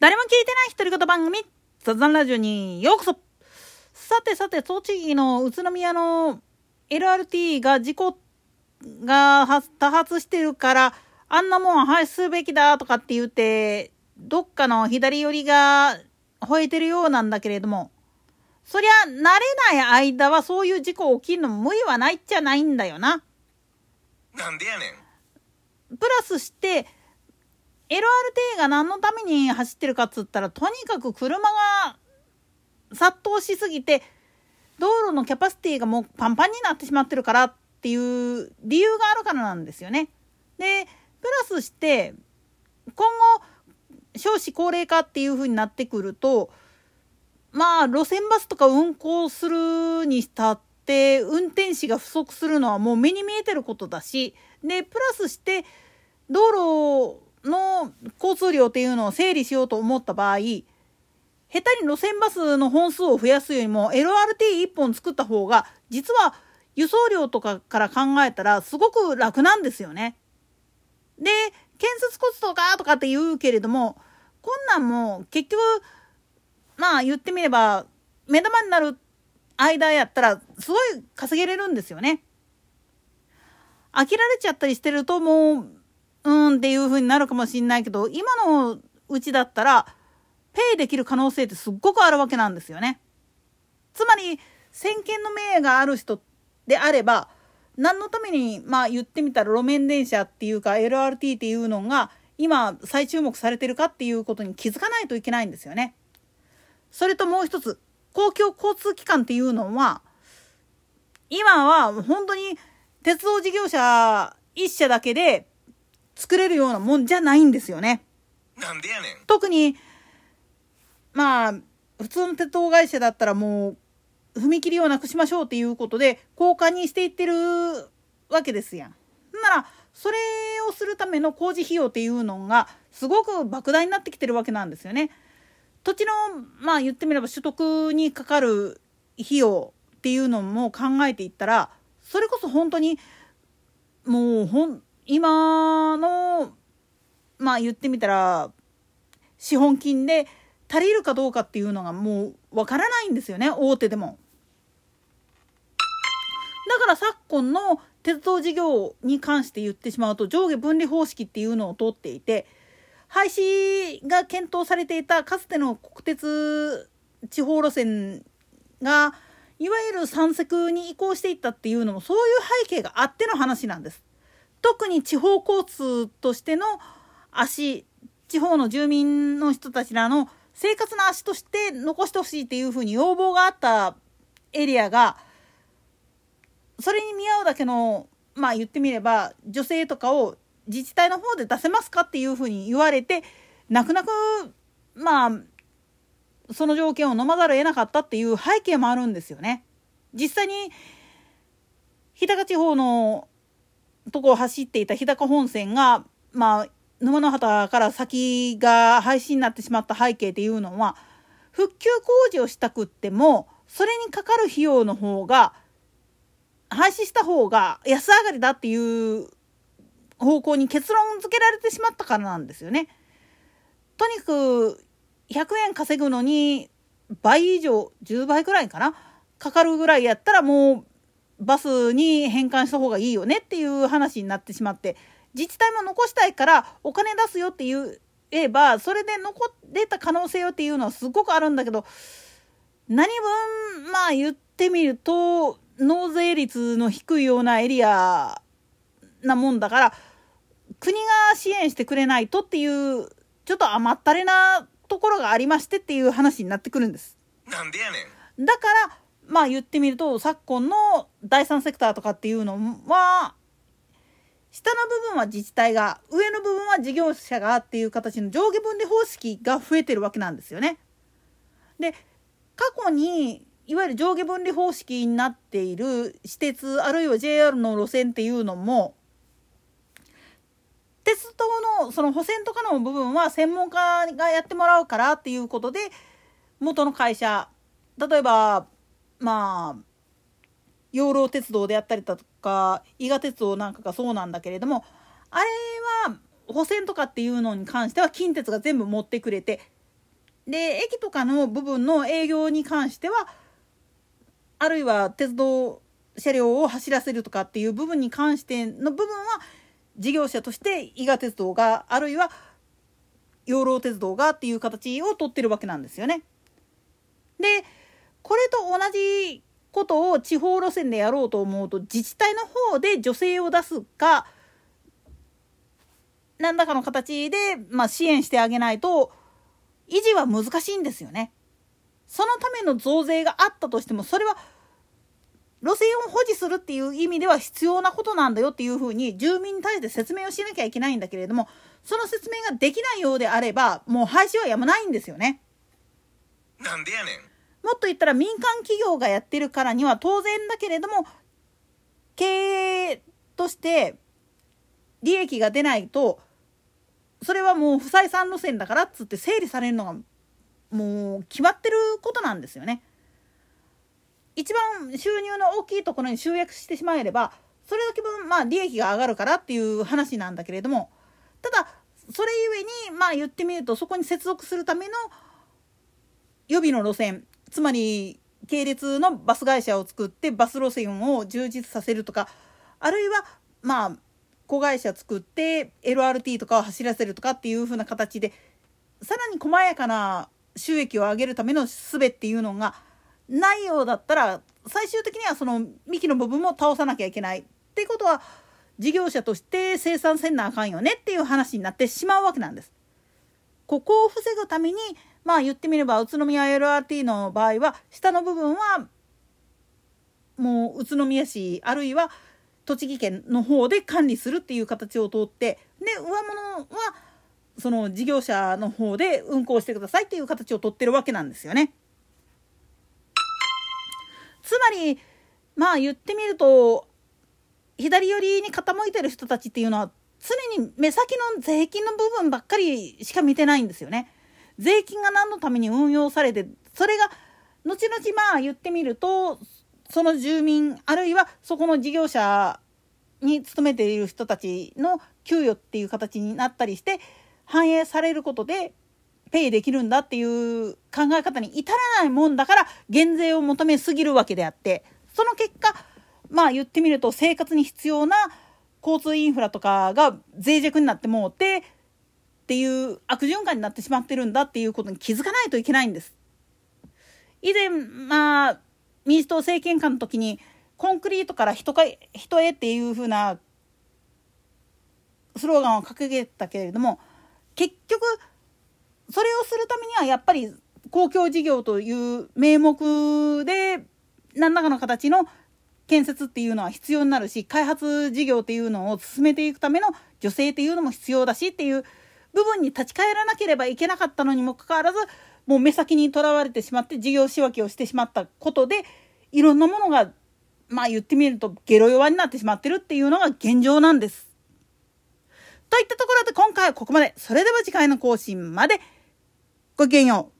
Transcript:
誰も聞いてない独り言番組、雑談ラジオにようこそさてさて、栃木の宇都宮の LRT が事故が多発してるから、あんなもん廃止すべきだとかって言って、どっかの左寄りが吠えてるようなんだけれども、そりゃ慣れない間はそういう事故起きるのも無理はないっちゃないんだよな。なんでやねん。プラスして、LRT が何のために走ってるかっつったら、とにかく車が殺到しすぎて、道路のキャパシティがもうパンパンになってしまってるからっていう理由があるからなんですよね。で、プラスして、今後、少子高齢化っていう風になってくると、まあ、路線バスとか運行するにしたって、運転士が不足するのはもう目に見えてることだし、で、プラスして、道路の交通量っていうのを整理しようと思った場合、下手に路線バスの本数を増やすよりも LRT1 本作った方が、実は輸送量とかから考えたらすごく楽なんですよね。で、建設コストかとかって言うけれども、こんなんも結局、まあ言ってみれば、目玉になる間やったらすごい稼げれるんですよね。飽きられちゃったりしてるともううんっていう風になるかもしんないけど、今のうちだったら、ペイできる可能性ってすっごくあるわけなんですよね。つまり、先見の明がある人であれば、何のために、まあ言ってみたら路面電車っていうか LRT っていうのが今再注目されてるかっていうことに気づかないといけないんですよね。それともう一つ、公共交通機関っていうのは、今は本当に鉄道事業者一社だけで作れるようなもんじゃないんですよね。なんでやねん。特に、まあ、普通の鉄道会社だったらもう、踏切をなくしましょうっていうことで、交換にしていってるわけですやん。なら、それをするための工事費用っていうのが、すごく莫大になってきてるわけなんですよね。土地の、まあ言ってみれば取得にかかる費用っていうのも考えていったら、それこそ本当に、もうほん、今のまあ言ってみたら資本金で足りるかどうかっていうのがもうわからないんですよね大手でも。だから昨今の鉄道事業に関して言ってしまうと上下分離方式っていうのを取っていて廃止が検討されていたかつての国鉄地方路線がいわゆる三石に移行していったっていうのもそういう背景があっての話なんです。特に地方交通としての足地方の住民の人たちらの生活の足として残してほしいっていうふうに要望があったエリアがそれに見合うだけのまあ言ってみれば女性とかを自治体の方で出せますかっていうふうに言われて泣く泣くまあその条件を飲まざるを得なかったっていう背景もあるんですよね。実際に日高地方のとこを走っていた日高本線が、まあ、沼の畑から先が廃止になってしまった背景っていうのは、復旧工事をしたくっても、それにかかる費用の方が、廃止した方が安上がりだっていう方向に結論付けられてしまったからなんですよね。とにかく100円稼ぐのに倍以上10倍ぐらいかなかかるぐらいやったらもうバスに返還した方がいいよねっていう話になってしまって自治体も残したいからお金出すよって言えばそれで残れた可能性よっていうのはすごくあるんだけど何分まあ言ってみると納税率の低いようなエリアなもんだから国が支援してくれないとっていうちょっと甘ったれなところがありましてっていう話になってくるんです。なんでやねん。だからまあ言ってみると昨今の第三セクターとかっていうのは下の部分は自治体が上の部分は事業者がっていう形の上下分離方式が増えてるわけなんですよね。で過去にいわゆる上下分離方式になっている私鉄あるいは JR の路線っていうのも鉄道のその保線とかの部分は専門家がやってもらうからっていうことで元の会社例えばまあ養老鉄道であったりだとか伊賀鉄道なんかがそうなんだけれどもあれは保線とかっていうのに関しては近鉄が全部持ってくれてで駅とかの部分の営業に関してはあるいは鉄道車両を走らせるとかっていう部分に関しての部分は事業者として伊賀鉄道があるいは養老鉄道がっていう形をとってるわけなんですよね。でこれと同じことを地方路線でやろうと思うと自治体の方で助成を出すか何らかの形で、まあ、支援してあげないと維持は難しいんですよね。そのための増税があったとしてもそれは路線を保持するっていう意味では必要なことなんだよっていうふうに住民に対して説明をしなきゃいけないんだけれどもその説明ができないようであればもう廃止はやまないんですよね。なんでやねん。もっと言ったら民間企業がやってるからには当然だけれども経営として利益が出ないとそれはもう不採算路線だからっつって整理されるのがもう決まってることなんですよね。一番収入の大きいところに集約してしまえればそれだけ分まあ利益が上がるからっていう話なんだけれどもただそれゆえにまあ言ってみるとそこに接続するための予備の路線つまり系列のバス会社を作ってバス路線を充実させるとかあるいはまあ子会社作って LRT とかを走らせるとかっていう風な形でさらに細やかな収益を上げるための術っていうのがないようだったら最終的にはその幹の部分も倒さなきゃいけないっていうことは事業者として生産せんなあかんよねっていう話になってしまうわけなんです。ここを防ぐためにまあ言ってみれば宇都宮 LRT の場合は下の部分はもう宇都宮市あるいは栃木県の方で管理するっていう形を通ってで上物はその事業者の方で運行してくださいっていう形を取ってるわけなんですよね。つまりまあ言ってみると左寄りに傾いてる人たちっていうのは常に目先の税金の部分ばっかりしか見てないんですよね。税金が何のために運用されてそれが後々まあ言ってみるとその住民あるいはそこの事業者に勤めている人たちの給与っていう形になったりして反映されることでペイできるんだっていう考え方に至らないもんだから減税を求めすぎるわけであってその結果まあ言ってみると生活に必要な交通インフラとかが脆弱になってもうてっていう悪循環になってしまってるんだっていうことに気づかないといけないんです。以前まあ民主党政権下の時にコンクリートから人か人へっていう風なスローガンを掲げたけれども結局それをするためにはやっぱり公共事業という名目で何らかの形の建設っていうのは必要になるし開発事業っていうのを進めていくための助成っていうのも必要だしっていう部分に立ち返らなければいけなかったのにもかかわらずもう目先にとらわれてしまって事業仕分けをしてしまったことでいろんなものがまあ言ってみるとゲロ弱になってしまってるっていうのが現状なんです。といったところで今回はここまで。それでは次回の更新までごきげんよう。